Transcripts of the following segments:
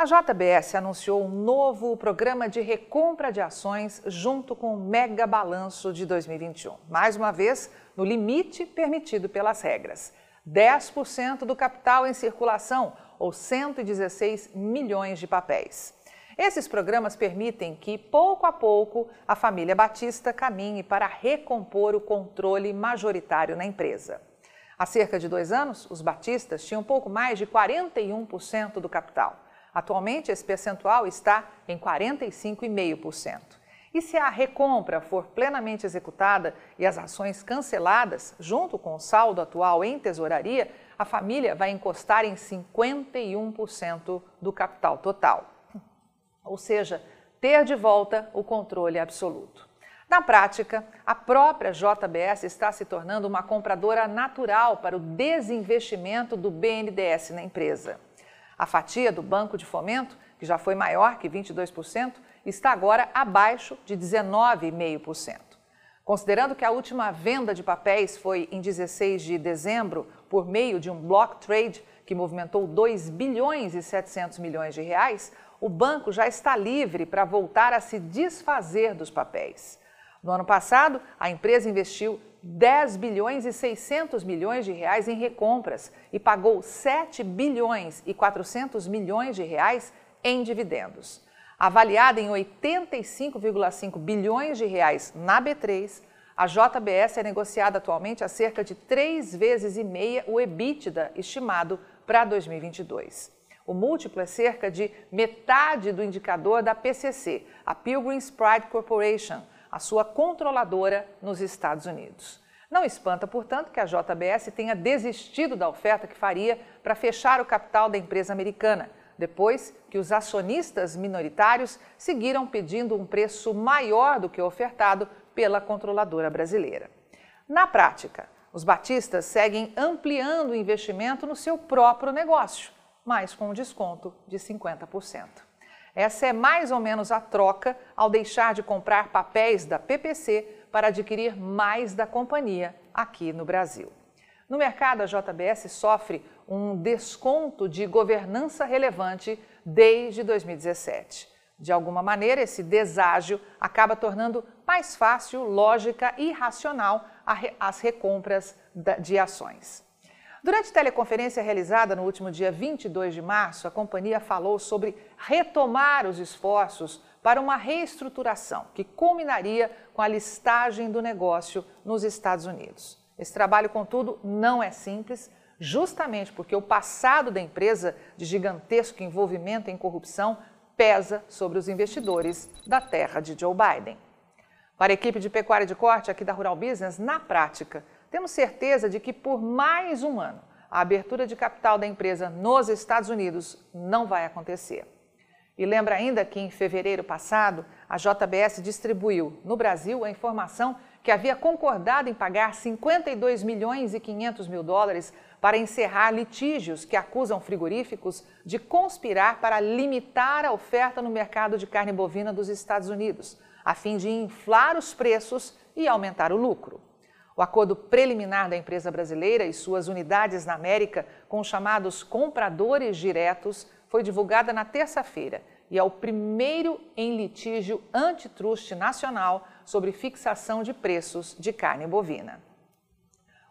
A JBS anunciou um novo programa de recompra de ações junto com o mega balanço de 2021. Mais uma vez, no limite permitido pelas regras. 10% do capital em circulação, ou 116 milhões de papéis. Esses programas permitem que, pouco a pouco, a família Batista caminhe para recompor o controle majoritário na empresa. Há cerca de dois anos, os Batistas tinham pouco mais de 41% do capital. Atualmente, esse percentual está em 45,5%. E se a recompra for plenamente executada e as ações canceladas, junto com o saldo atual em tesouraria, a família vai encostar em 51% do capital total. Ou seja, ter de volta o controle absoluto. Na prática, a própria JBS está se tornando uma compradora natural para o desinvestimento do BNDES na empresa. A fatia do Banco de Fomento, que já foi maior que 22%, está agora abaixo de 19,5%. Considerando que a última venda de papéis foi em 16 de dezembro por meio de um block trade que movimentou 2 bilhões e 700 milhões de reais, o banco já está livre para voltar a se desfazer dos papéis. No ano passado, a empresa investiu 10 bilhões e 600 milhões de reais em recompras e pagou 7 bilhões e 400 milhões de reais em dividendos. Avaliada em 85,5 bilhões de reais na B3, a JBS é negociada atualmente a cerca de três vezes e meia o EBITDA estimado para 2022. O múltiplo é cerca de metade do indicador da PCC, a Pilgrim's Pride Corporation, a sua controladora nos Estados Unidos. Não espanta, portanto, que a JBS tenha desistido da oferta que faria para fechar o capital da empresa americana, depois que os acionistas minoritários seguiram pedindo um preço maior do que ofertado pela controladora brasileira. Na prática, os batistas seguem ampliando o investimento no seu próprio negócio, mas com um desconto de 50%. Essa é mais ou menos a troca ao deixar de comprar papéis da PPC para adquirir mais da companhia aqui no Brasil. No mercado, a JBS sofre um desconto de governança relevante desde 2017. De alguma maneira, esse deságio acaba tornando mais fácil, lógica e racional as recompras de ações. Durante teleconferência realizada no último dia 22 de março, a companhia falou sobre retomar os esforços para uma reestruturação que culminaria com a listagem do negócio nos Estados Unidos. Esse trabalho, contudo, não é simples, justamente porque o passado da empresa de gigantesco envolvimento em corrupção pesa sobre os investidores da terra de Joe Biden. Para a equipe de pecuária de corte aqui da Rural Business, na prática, temos certeza de que por mais um ano a abertura de capital da empresa nos Estados Unidos não vai acontecer. E lembra ainda que em fevereiro passado a JBS distribuiu no Brasil a informação que havia concordado em pagar 52 milhões e 500 mil dólares para encerrar litígios que acusam frigoríficos de conspirar para limitar a oferta no mercado de carne bovina dos Estados Unidos, a fim de inflar os preços e aumentar o lucro. O acordo preliminar da empresa brasileira e suas unidades na América com os chamados compradores diretos foi divulgada na terça-feira e é o primeiro em litígio antitruste nacional sobre fixação de preços de carne bovina.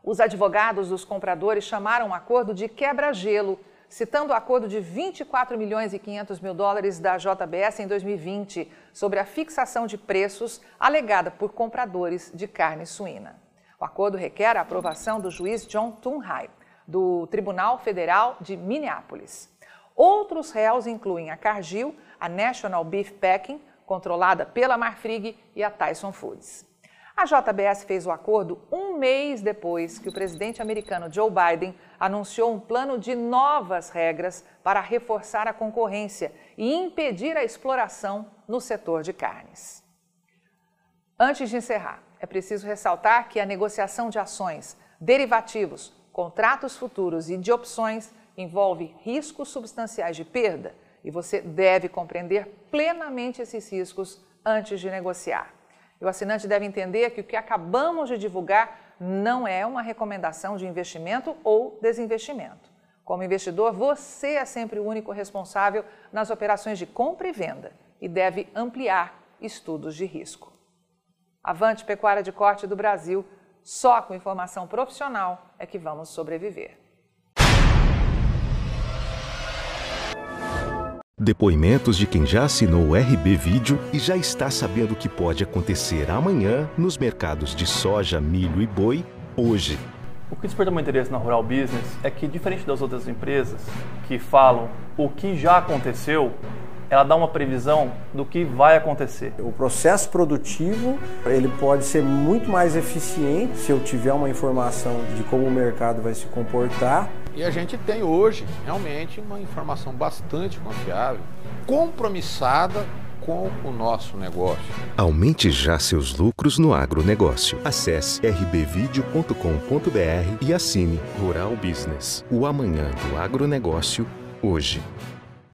Os advogados dos compradores chamaram o acordo de quebra-gelo, citando o acordo de 24 milhões e 500 mil dólares da JBS em 2020 sobre a fixação de preços alegada por compradores de carne suína. O acordo requer a aprovação do juiz John Thunheim, do Tribunal Federal de Minneapolis. Outros réus incluem a Cargill, a National Beef Packing, controlada pela Marfrig e a Tyson Foods. A JBS fez o acordo um mês depois que o presidente americano Joe Biden anunciou um plano de novas regras para reforçar a concorrência e impedir a exploração no setor de carnes. Antes de encerrar, é preciso ressaltar que a negociação de ações, derivativos, contratos futuros e de opções envolve riscos substanciais de perda e você deve compreender plenamente esses riscos antes de negociar. E o assinante deve entender que o que acabamos de divulgar não é uma recomendação de investimento ou desinvestimento. Como investidor, você é sempre o único responsável nas operações de compra e venda e deve ampliar estudos de risco. Avante Pecuária de Corte do Brasil, só com informação profissional é que vamos sobreviver. Depoimentos de quem já assinou o RB Vídeo e já está sabendo o que pode acontecer amanhã nos mercados de soja, milho e boi hoje. O que desperta meu interesse na Rural Business é que, diferente das outras empresas que falam o que já aconteceu, ela dá uma previsão do que vai acontecer. O processo produtivo ele pode ser muito mais eficiente se eu tiver uma informação de como o mercado vai se comportar. E a gente tem hoje realmente uma informação bastante confiável, compromissada com o nosso negócio. Aumente já seus lucros no agronegócio. Acesse rbvideo.com.br e assine Rural Business. O amanhã do agronegócio, hoje.